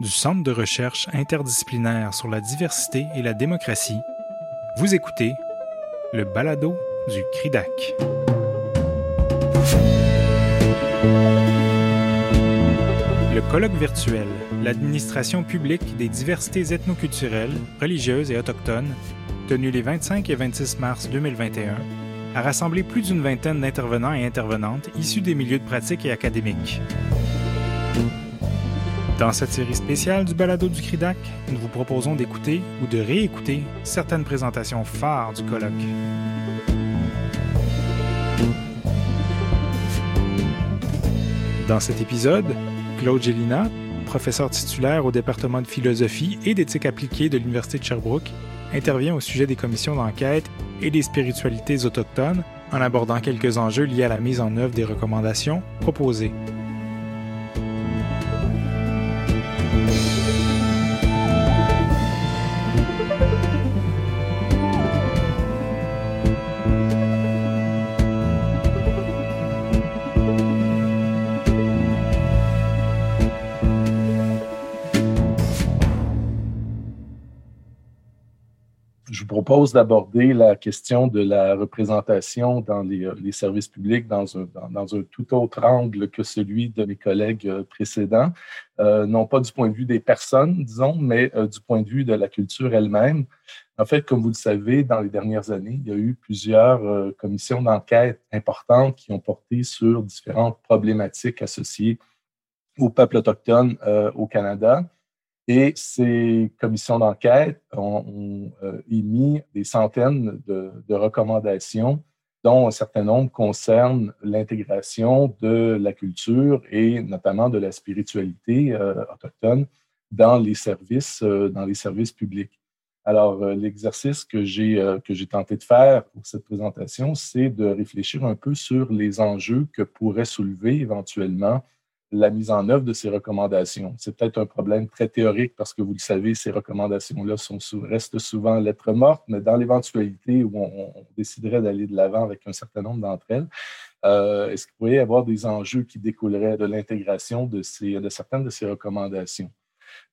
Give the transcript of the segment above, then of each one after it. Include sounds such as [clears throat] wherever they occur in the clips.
du Centre de recherche interdisciplinaire sur la diversité et la démocratie, vous écoutez le balado du CRIDAC. Le colloque virtuel L'administration publique des diversités ethnoculturelles, religieuses et autochtones, tenu les 25 et 26 mars 2021, a rassemblé plus d'une vingtaine d'intervenants et intervenantes issus des milieux de pratique et académiques. Dans cette série spéciale du balado du CRIDAC, nous vous proposons d'écouter ou de réécouter certaines présentations phares du colloque. Dans cet épisode, Claude Gélina, professeur titulaire au département de philosophie et d'éthique appliquée de l'Université de Sherbrooke, intervient au sujet des commissions d'enquête et des spiritualités autochtones en abordant quelques enjeux liés à la mise en œuvre des recommandations proposées. Propose d'aborder la question de la représentation dans les, euh, services publics dans un, tout autre angle que celui de mes collègues euh, précédents, euh, non pas du point de vue des personnes, disons, mais du point de vue de la culture elle-même. En fait, comme vous le savez, dans les dernières années, il y a eu plusieurs commissions d'enquête importantes qui ont porté sur différentes problématiques associées au peuple autochtone au Canada. Et ces commissions d'enquête ont, euh, émis des centaines de, recommandations, dont un certain nombre concernent l'intégration de la culture et notamment de la spiritualité euh, autochtone dans les services, euh, dans les services publics. Alors, l'exercice que j'ai que j'ai tenté de faire pour cette présentation, c'est de réfléchir un peu sur les enjeux que pourrait soulever éventuellement la mise en œuvre de ces recommandations. C'est peut-être un problème très théorique parce que vous le savez, ces recommandations-là restent souvent lettres mortes, mais dans l'éventualité où on, déciderait d'aller de l'avant avec un certain nombre d'entre elles, euh, est-ce qu'il pourrait y avoir des enjeux qui découleraient de l'intégration de, de certaines de ces recommandations?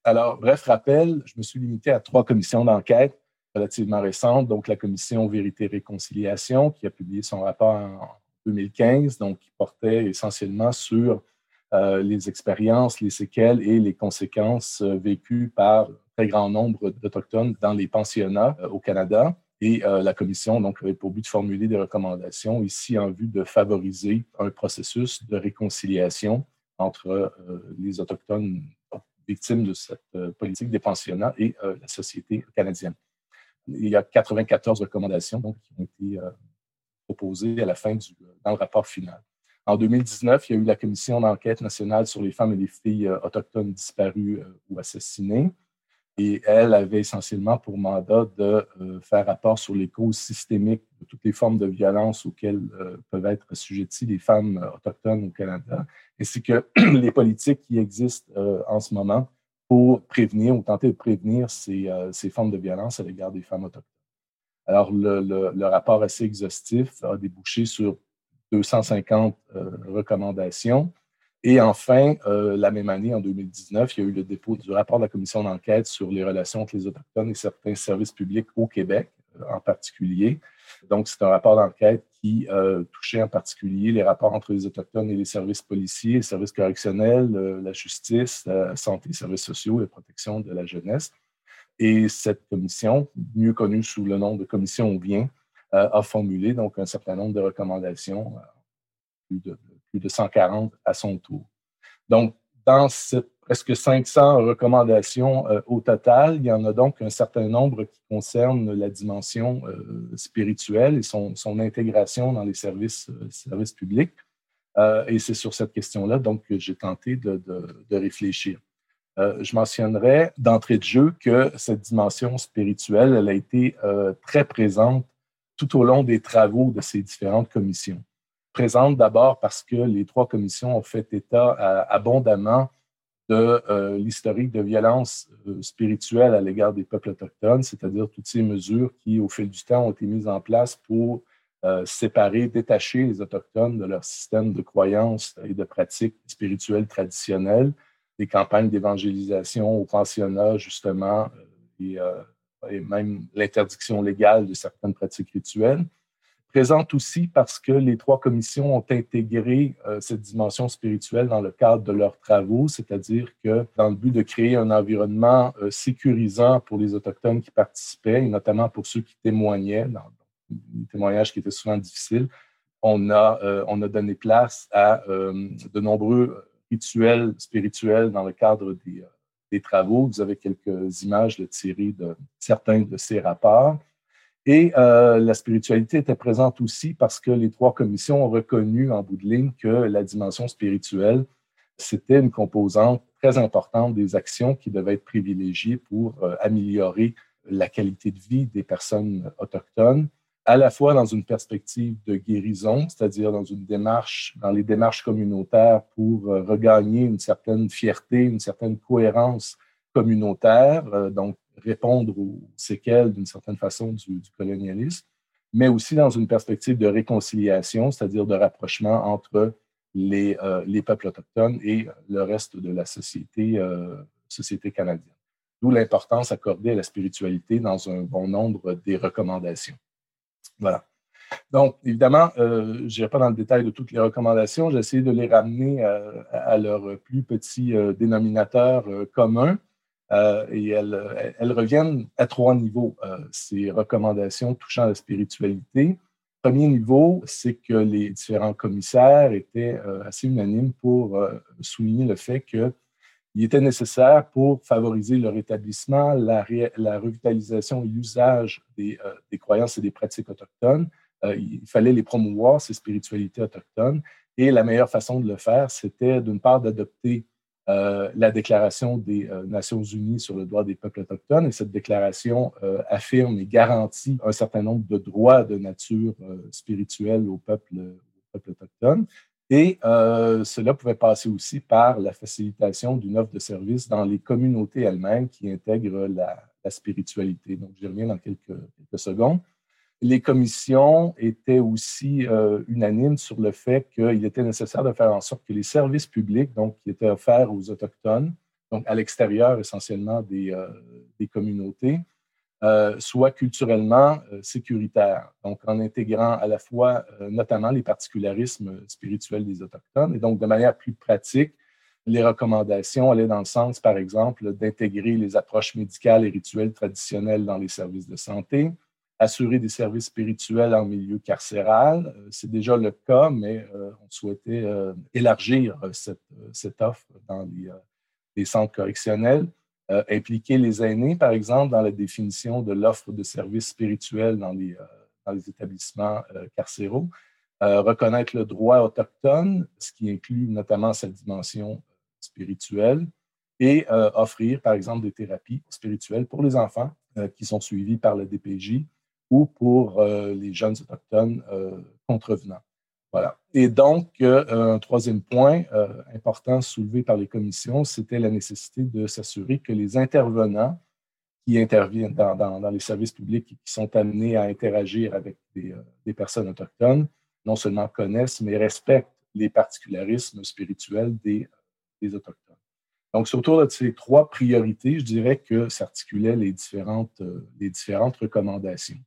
Alors, bref rappel, je me suis limité à trois commissions d'enquête relativement récentes, donc la commission Vérité-Réconciliation qui a publié son rapport en 2015, donc qui portait essentiellement sur les expériences, les séquelles et les conséquences euh, vécues par un très grand nombre d'Autochtones dans les pensionnats euh, au Canada. Et la commission donc, avait pour but de formuler des recommandations ici en vue de favoriser un processus de réconciliation entre les Autochtones victimes de cette politique des pensionnats et la société canadienne. Il y a 94 recommandations donc, qui ont été proposées à la fin dans le rapport final. En 2019, il y a eu la commission d'enquête nationale sur les femmes et les filles euh, autochtones disparues euh, ou assassinées. Et elle avait essentiellement pour mandat de euh, faire rapport sur les causes systémiques de toutes les formes de violence auxquelles peuvent être assujetties les femmes autochtones au Canada, ainsi que [clears throat] les politiques qui existent en ce moment pour prévenir ou tenter de prévenir ces, ces formes de violence à l'égard des femmes autochtones. Alors, le, le, rapport assez exhaustif a débouché sur 250 euh, recommandations. Et enfin, euh, la même année, en 2019, il y a eu le dépôt du rapport de la commission d'enquête sur les relations entre les Autochtones et certains services publics au Québec euh, en particulier. Donc, c'est un rapport d'enquête qui touchait en particulier les rapports entre les Autochtones et les services policiers, les services correctionnels, la justice, la santé, les services sociaux et la protection de la jeunesse. Et cette commission, mieux connue sous le nom de commission euh, a formulé donc un certain nombre de recommandations, euh, plus de, 140 à son tour. Donc, dans ces presque 500 recommandations euh, au total, il y en a donc un certain nombre qui concernent la dimension spirituelle et son, intégration dans les services, services publics. et c'est sur cette question-là donc que j'ai tenté de, de réfléchir. je mentionnerai d'entrée de jeu que cette dimension spirituelle, elle a été très présente tout au long des travaux de ces différentes commissions. Présente d'abord parce que les trois commissions ont fait état euh, abondamment de euh, l'historique de violence euh, spirituelle à l'égard des peuples autochtones, c'est-à-dire toutes ces mesures qui, au fil du temps, ont été mises en place pour séparer, détacher les Autochtones de leur système de croyances et de pratiques spirituelles traditionnelles, des campagnes d'évangélisation au pensionnat, justement, et, et même l'interdiction légale de certaines pratiques rituelles présente aussi parce que les trois commissions ont intégré euh, cette dimension spirituelle dans le cadre de leurs travaux, c'est-à-dire que dans le but de créer un environnement euh, sécurisant pour les Autochtones qui participaient, et notamment pour ceux qui témoignaient, dans des témoignages qui étaient souvent difficiles, on a, euh, on a donné place à de nombreux rituels spirituels dans le cadre des, des travaux. Vous avez quelques images tirées de certains de ces rapports. Et euh, la spiritualité était présente aussi parce que les trois commissions ont reconnu en bout de ligne que la dimension spirituelle, c'était une composante très importante des actions qui devaient être privilégiées pour euh, améliorer la qualité de vie des personnes autochtones, à la fois dans une perspective de guérison, c'est-à-dire dans une démarche, dans les démarches communautaires pour euh, regagner une certaine fierté, une certaine cohérence communautaire, donc répondre aux séquelles d'une certaine façon du, colonialisme, mais aussi dans une perspective de réconciliation, c'est-à-dire de rapprochement entre les, euh, les, peuples autochtones et le reste de la société, euh, société canadienne. D'où l'importance accordée à la spiritualité dans un bon nombre des recommandations. Voilà. Donc, évidemment, euh, je n'irai pas dans le détail de toutes les recommandations. J'ai essayé de les ramener à, à leur plus petit dénominateur commun. Euh, et elles, reviennent à trois niveaux, euh, ces recommandations touchant la spiritualité. Premier niveau, c'est que les différents commissaires étaient euh, assez unanimes pour souligner le fait qu'il était nécessaire pour favoriser le rétablissement, la, revitalisation et l'usage des, des, croyances et des pratiques autochtones. il fallait les promouvoir, ces spiritualités autochtones. Et la meilleure façon de le faire, c'était d'une part d'adopter euh, la Déclaration des euh, Nations Unies sur le droit des peuples autochtones. Et cette déclaration euh, affirme et garantit un certain nombre de droits de nature spirituelle aux peuples, autochtones. Et cela pouvait passer aussi par la facilitation d'une offre de service dans les communautés elles-mêmes qui intègrent la, spiritualité. Donc, j'y reviens dans quelques secondes les commissions étaient aussi euh, unanimes sur le fait qu'il était nécessaire de faire en sorte que les services publics, donc qui étaient offerts aux Autochtones, donc à l'extérieur essentiellement des, euh, communautés, euh, soient culturellement sécuritaires, donc en intégrant à la fois notamment les particularismes spirituels des Autochtones et donc de manière plus pratique, les recommandations allaient dans le sens, par exemple, d'intégrer les approches médicales et rituelles traditionnelles dans les services de santé, assurer des services spirituels en milieu carcéral. Euh, c'est déjà le cas, mais euh, on souhaitait euh, élargir cette, offre dans les, centres correctionnels. Impliquer les aînés, par exemple, dans la définition de l'offre de services spirituels dans les, établissements carcéraux. reconnaître le droit autochtone, ce qui inclut notamment sa dimension spirituelle, et offrir, par exemple, des thérapies spirituelles pour les enfants qui sont suivis par le DPJ ou pour euh, les jeunes autochtones euh, contrevenants. Voilà. Et donc, euh, un troisième point important soulevé par les commissions, c'était la nécessité de s'assurer que les intervenants qui interviennent dans, les services publics et qui sont amenés à interagir avec des, personnes autochtones, non seulement connaissent, mais respectent les particularismes spirituels des, Autochtones. Donc, sur autour de ces trois priorités, je dirais que s'articulaient les différentes recommandations.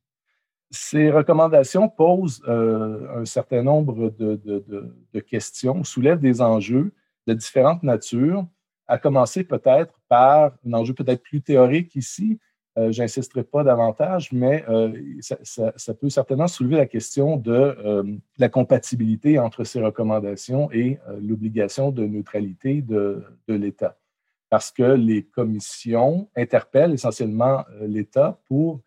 Ces recommandations posent euh, un certain nombre de, questions, soulèvent des enjeux de différentes natures, à commencer peut-être par un enjeu peut-être plus théorique ici. Euh, je n'insisterai pas davantage, mais euh, ça, peut certainement soulever la question de la compatibilité entre ces recommandations et l'obligation de neutralité de l'État. Parce que les commissions interpellent essentiellement l'État pour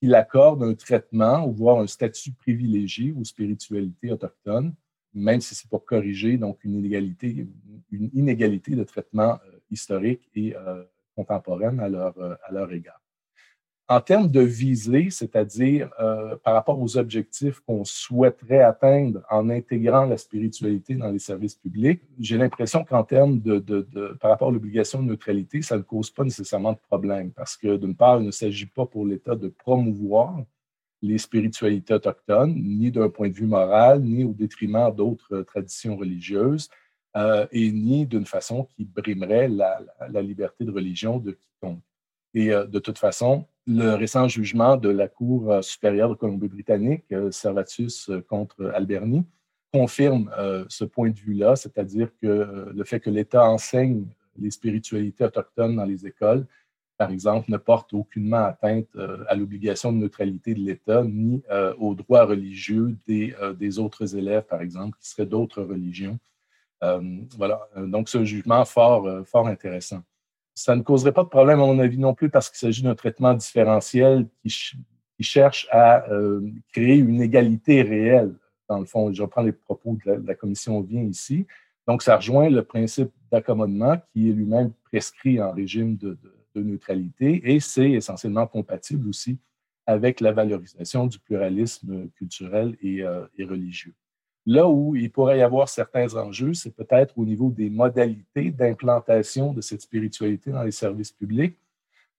il accorde un traitement ou voire un statut privilégié aux spiritualités autochtones, même si c'est pour corriger donc une inégalité, de traitement euh, historique et euh, contemporaine à leur, euh, à leur égard. En termes de visée, c'est-à-dire euh, par rapport aux objectifs qu'on souhaiterait atteindre en intégrant la spiritualité dans les services publics, j'ai l'impression qu'en termes de, par rapport à l'obligation de neutralité, ça ne cause pas nécessairement de problème parce que d'une part, il ne s'agit pas pour l'État de promouvoir les spiritualités autochtones, ni d'un point de vue moral, ni au détriment d'autres traditions religieuses. et ni d'une façon qui brimerait la, liberté de religion de quiconque. Et de toute façon, le récent jugement de la Cour supérieure de Colombie-Britannique, Servatus contre Alberni, confirme ce point de vue-là, c'est-à-dire que le fait que l'État enseigne les spiritualités autochtones dans les écoles par exemple, ne porte aucunement atteinte euh, à l'obligation de neutralité de l'État ni euh, aux droits religieux des, euh, des, autres élèves, par exemple, qui seraient d'autres religions. voilà, donc ce jugement fort, fort intéressant. Ça ne causerait pas de problème, à mon avis, non plus, parce qu'il s'agit d'un traitement différentiel qui, cherche à créer une égalité réelle. Dans le fond, je reprends les propos de la, commission vient ici. Donc, ça rejoint le principe d'accommodement qui est lui-même prescrit en régime de neutralité et c'est essentiellement compatible aussi avec la valorisation du pluralisme culturel euh, et, religieux. Là où il pourrait y avoir certains enjeux, c'est peut-être au niveau des modalités d'implantation de cette spiritualité dans les services publics,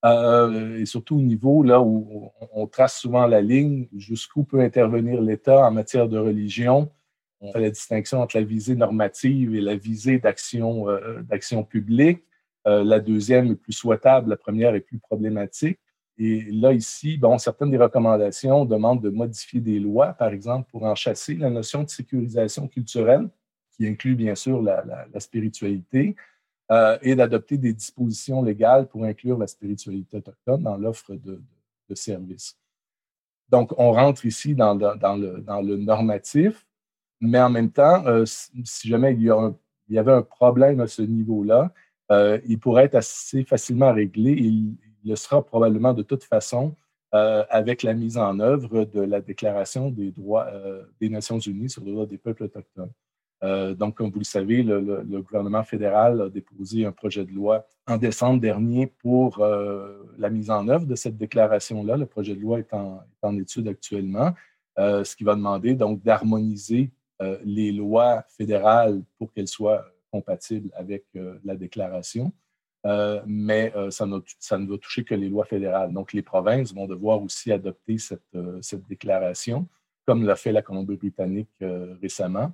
euh, et surtout au niveau là où on, trace souvent la ligne jusqu'où peut intervenir l'État en matière de religion. On fait la distinction entre la visée normative et la visée d'action euh, publique. Euh, la deuxième est plus souhaitable, la première est plus problématique. Et là, ici, bon, certaines des recommandations demandent de modifier des lois, par exemple, pour en chasser la notion de sécurisation culturelle, qui inclut bien sûr la, spiritualité, euh, et d'adopter des dispositions légales pour inclure la spiritualité autochtone dans l'offre de, services. Donc, on rentre ici dans, le, normatif, mais en même temps, euh, si jamais il y avait un problème à ce niveau-là, euh, il pourrait être assez facilement réglé. Le sera probablement de toute façon euh, avec la mise en œuvre de la Déclaration des droits euh, des Nations Unies sur les droits des peuples autochtones. donc, comme vous le savez, le, gouvernement fédéral a déposé un projet de loi en décembre dernier pour la mise en œuvre de cette déclaration-là. Le projet de loi est en, étude actuellement, ce qui va demander donc d'harmoniser les lois fédérales pour qu'elles soient compatible avec euh, la déclaration. Euh, mais euh, ça, ne va toucher que les lois fédérales. Donc, les provinces vont devoir aussi adopter cette, cette déclaration, comme l'a fait la Colombie-Britannique récemment.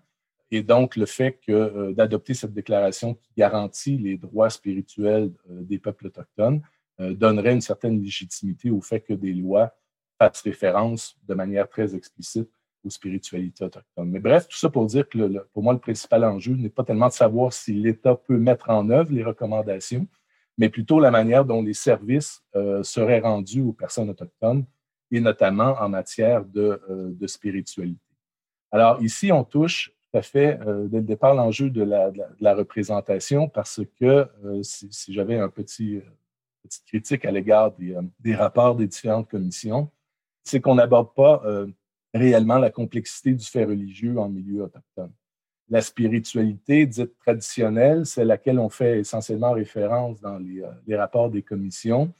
Et donc, le fait d'adopter cette déclaration qui garantit les droits spirituels des peuples autochtones donnerait une certaine légitimité au fait que des lois fassent référence de manière très explicite aux spiritualités autochtones. Mais bref, tout ça pour dire que pour moi, le principal enjeu n'est pas tellement de savoir si l'État peut mettre en œuvre les recommandations, mais plutôt la manière dont les services euh, seraient rendus aux personnes autochtones, et notamment en matière de, euh, spiritualité. Alors ici, on touche tout à fait euh, dès le départ l'enjeu de la, représentation parce que si, j'avais un petit petite critique à l'égard des, des, rapports des différentes commissions, c'est qu'on n'aborde pas réellement la complexité du fait religieux en milieu autochtone. La spiritualité dite traditionnelle, c'est laquelle on fait essentiellement référence dans les, euh, rapports des commissions,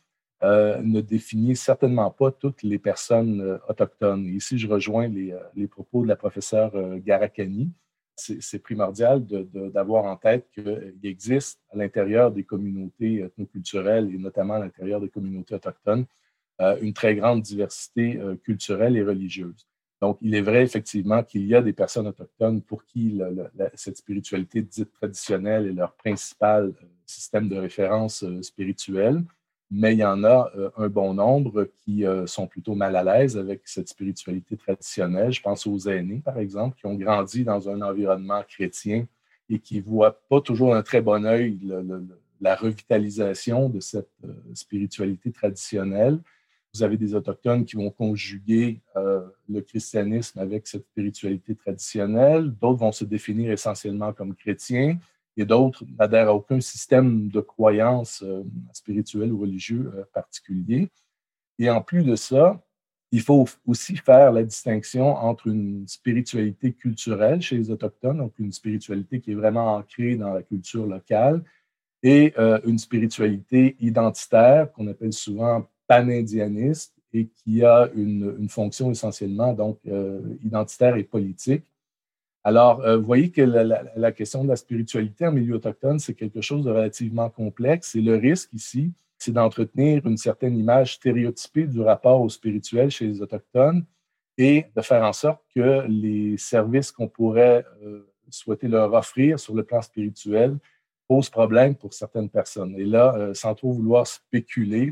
euh, ne définit certainement pas toutes les personnes euh, autochtones. Ici, je rejoins les, propos de la professeure Garakani. C'est primordial d'avoir en tête qu'il existe à l'intérieur des communautés ethnoculturelles et notamment à l'intérieur des communautés autochtones une très grande diversité culturelle et religieuse. Donc, il est vrai effectivement qu'il y a des personnes autochtones pour qui cette spiritualité dite traditionnelle est leur principal euh, système de référence euh, spirituel, mais il y en a euh, un bon nombre qui sont plutôt mal à l'aise avec cette spiritualité traditionnelle. Je pense aux aînés, par exemple, qui ont grandi dans un environnement chrétien et qui ne voient pas toujours d'un très bon œil la revitalisation de cette spiritualité traditionnelle vous avez des Autochtones qui vont conjuguer euh, le christianisme avec cette spiritualité traditionnelle. D'autres vont se définir essentiellement comme chrétiens et d'autres n'adhèrent à aucun système de croyance euh, ou religieux euh, particulier. Et en plus de ça, il faut aussi faire la distinction entre une spiritualité culturelle chez les Autochtones, donc une spiritualité qui est vraiment ancrée dans la culture locale, et une spiritualité identitaire qu'on appelle souvent panindianiste et qui a une, fonction essentiellement donc euh, identitaire et politique. Alors, euh, vous voyez que la, question de la spiritualité en milieu autochtone, c'est quelque chose de relativement complexe et le risque ici, c'est d'entretenir une certaine image stéréotypée du rapport au spirituel chez les Autochtones et de faire en sorte que les services qu'on pourrait euh, souhaiter leur offrir sur le plan spirituel pose problème pour certaines personnes. Et là, sans trop vouloir spéculer,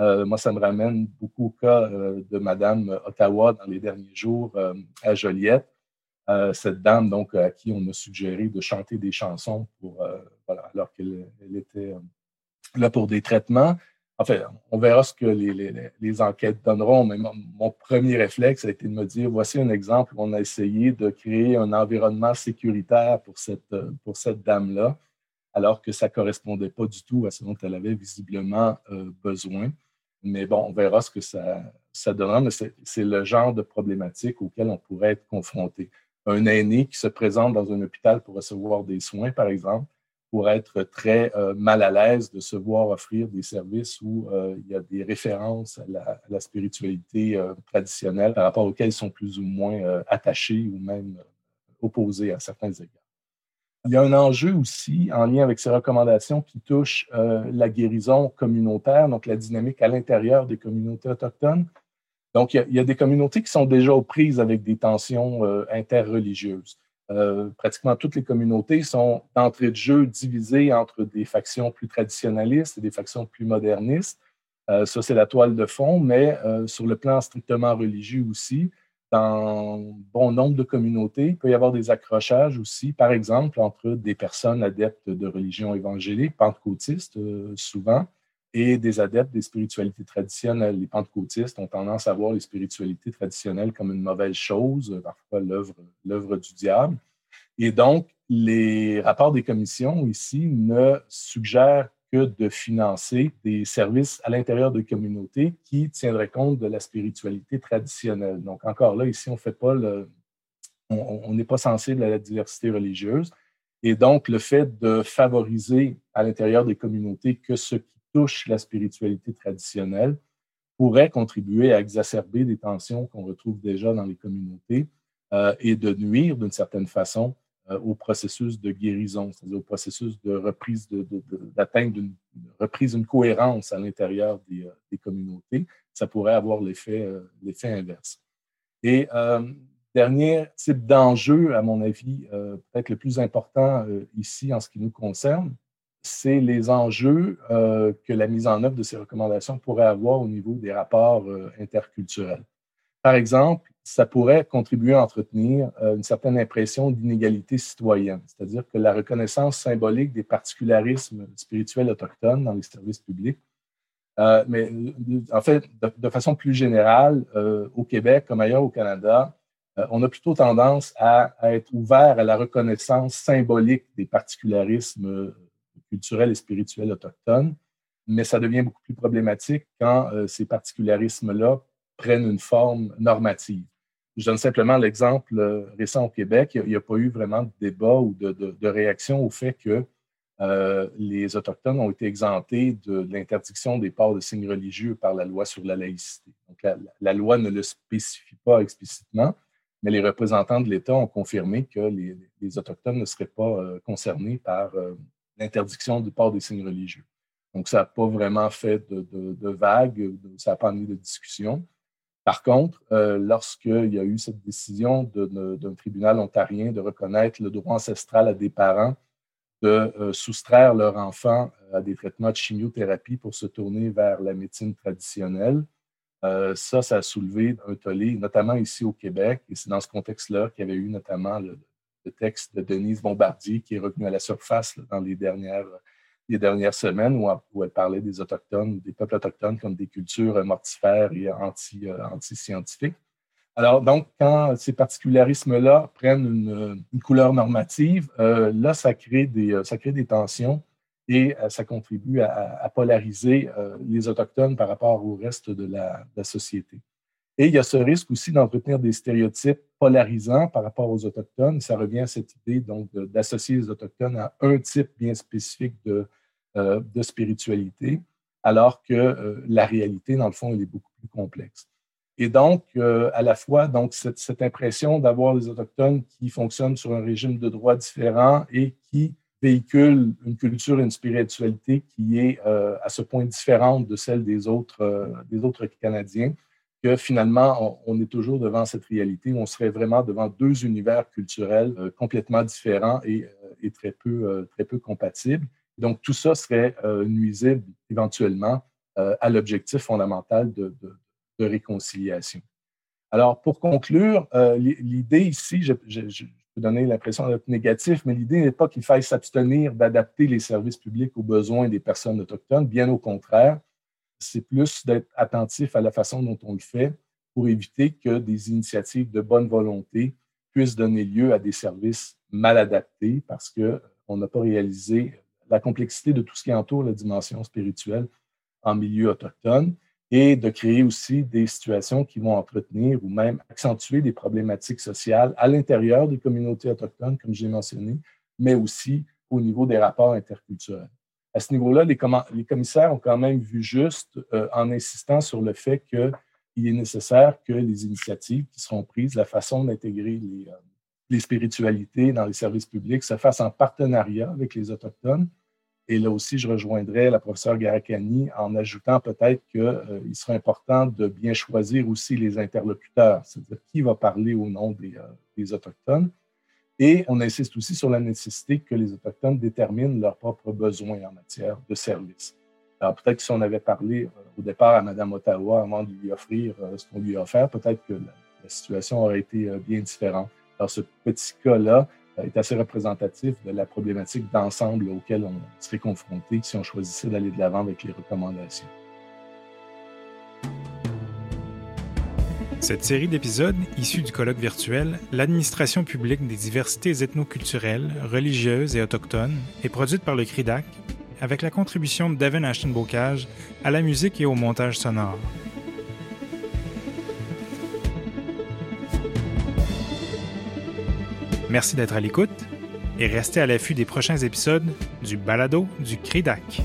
moi, ça me ramène beaucoup au cas de Madame Ottawa dans les derniers jours à Joliette. cette dame, donc, à qui on a suggéré de chanter des chansons pour, alors qu'elle était là pour des traitements. Enfin, on verra ce que les, enquêtes donneront, mais mon, premier réflexe a été de me dire, voici un exemple où on a essayé de créer un environnement sécuritaire pour cette, pour cette dame-là, alors que ça ne correspondait pas du tout à ce dont elle avait visiblement euh, besoin. Mais bon, on verra ce que ça, ça donnera, mais c'est le genre de problématique auquel on pourrait être confronté. Un aîné qui se présente dans un hôpital pour recevoir des soins, par exemple, pour être très euh, mal à l'aise de se voir offrir des services où euh, il y a des références à la, spiritualité euh, traditionnelle par rapport auxquelles ils sont plus ou moins attachés ou même opposés à certains égards. Il y a un enjeu aussi en lien avec ces recommandations qui touche la guérison communautaire, donc la dynamique à l'intérieur des communautés autochtones. Donc, il y, a, des communautés qui sont déjà aux prises avec des tensions interreligieuses. Euh, pratiquement toutes les communautés sont d'entrée de jeu divisées entre des factions plus traditionnalistes et des factions plus modernistes. Euh, ça, c'est la toile de fond, mais euh, sur le plan strictement religieux aussi, dans bon nombre de communautés, il peut y avoir des accrochages aussi, par exemple, entre des personnes adeptes de religion évangélique, pentecôtistes souvent, et des adeptes des spiritualités traditionnelles. Les pentecôtistes ont tendance à voir les spiritualités traditionnelles comme une mauvaise chose, parfois l'œuvre du diable. Et donc, les rapports des commissions ici ne suggèrent que de financer des services à l'intérieur de communautés qui tiendraient compte de la spiritualité traditionnelle. Donc, encore là, ici, on fait pas on n'est pas sensible à la diversité religieuse. Et donc, le fait de favoriser à l'intérieur des communautés que ce qui touche la spiritualité traditionnelle pourrait contribuer à exacerber des tensions qu'on retrouve déjà dans les communautés euh, et de nuire d'une certaine façon au processus de guérison, c'est-à-dire au processus de reprise, de, une reprise, une cohérence à l'intérieur des, euh, communautés. Ça pourrait avoir l'effet inverse. Et dernier type d'enjeu, à mon avis, peut-être le plus important ici en ce qui nous concerne, c'est les enjeux euh, que la mise en œuvre de ces recommandations pourrait avoir au niveau des rapports euh, interculturels. Par exemple, ça pourrait contribuer à entretenir euh, une certaine impression d'inégalité citoyenne, c'est-à-dire que la reconnaissance symbolique des particularismes spirituels autochtones dans les services publics, mais en fait, de, façon plus générale, au Québec comme ailleurs au Canada, on a plutôt tendance à, être ouvert à la reconnaissance symbolique des particularismes culturels et spirituels autochtones, mais ça devient beaucoup plus problématique quand euh, ces particularismes-là prennent une forme normative. Je donne simplement l'exemple euh, récent au Québec. Il n'y a, pas eu vraiment de débat ou de, réaction au fait que euh, les Autochtones ont été exemptés de, l'interdiction des ports de signes religieux par la loi sur la laïcité. Donc, la, loi ne le spécifie pas explicitement, mais les représentants de l'État ont confirmé que les, Autochtones ne seraient pas concernés par l'interdiction du port des signes religieux. Donc, ça n'a pas vraiment fait de, de, vagues, ça n'a pas amené de discussion. Par contre, euh, lorsqu'il y a eu cette décision d'un tribunal ontarien de reconnaître le droit ancestral à des parents de euh, soustraire leur enfant euh, à des traitements de chimiothérapie pour se tourner vers la médecine traditionnelle, ça, ça a soulevé un tollé, notamment ici au Québec. Et c'est dans ce contexte-là qu'il y avait eu notamment le, le texte de Denise Bombardier qui est revenu à la surface dans les dernières, les dernières semaines où, elle parlait des Autochtones, des peuples autochtones comme des cultures mortifères et euh, anti-scientifiques. Alors, donc, quand ces particularismes-là prennent une, couleur normative, euh, là, ça crée, des, euh, des tensions et ça contribue à, polariser les Autochtones par rapport au reste de la société. Et il y a ce risque aussi d'entretenir des stéréotypes polarisants par rapport aux Autochtones. Ça revient à cette idée donc d'associer les Autochtones à un type bien spécifique de, euh, de spiritualité, alors que euh, la réalité, dans le fond, elle est beaucoup plus complexe. Et donc, euh, à la fois, donc, cette, impression d'avoir les Autochtones qui fonctionnent sur un régime de droit différent et qui véhiculent une culture et une spiritualité qui est à ce point différente de celle des autres, des autres Canadiens, que finalement, on, est toujours devant cette réalité où on serait vraiment devant deux univers culturels complètement différents et, euh, très, peu, très peu compatibles. Donc, tout ça serait nuisible éventuellement à l'objectif fondamental de, réconciliation. Alors, pour conclure, l'idée ici, je, je peux donner l'impression d'être négatif, mais l'idée n'est pas qu'il faille s'abstenir d'adapter les services publics aux besoins des personnes autochtones, bien au contraire c'est plus d'être attentif à la façon dont on le fait pour éviter que des initiatives de bonne volonté puissent donner lieu à des services mal adaptés parce qu'on n'a pas réalisé la complexité de tout ce qui entoure la dimension spirituelle en milieu autochtone et de créer aussi des situations qui vont entretenir ou même accentuer des problématiques sociales à l'intérieur des communautés autochtones, comme j'ai mentionné, mais aussi au niveau des rapports interculturels à ce niveau-là, les, commissaires ont quand même vu juste euh, en insistant sur le fait qu'il est nécessaire que les initiatives qui seront prises, la façon d'intégrer euh, les, spiritualités dans les services publics se fassent en partenariat avec les Autochtones. Et là aussi, je rejoindrai la professeure Garakani en ajoutant peut-être qu'il euh, sera important de bien choisir aussi les interlocuteurs, c'est-à-dire qui va parler au nom des Autochtones et on insiste aussi sur la nécessité que les Autochtones déterminent leurs propres besoins en matière de services. Alors peut-être que si on avait parlé euh, au départ à Mme Ottawa avant de lui offrir euh, ce qu'on lui a offert, peut-être que la, situation aurait été euh, bien différente. Alors ce petit cas-là est assez représentatif de la problématique d'ensemble auquel on serait confronté si on choisissait d'aller de l'avant avec les recommandations. Cette série d'épisodes, issus du colloque virtuel L'administration publique des diversités ethnoculturelles, religieuses et autochtones, est produite par le CRIDAC avec la contribution de Devin Ashton-Bocage à la musique et au montage sonore. Merci d'être à l'écoute et restez à l'affût des prochains épisodes du Balado du CRIDAC.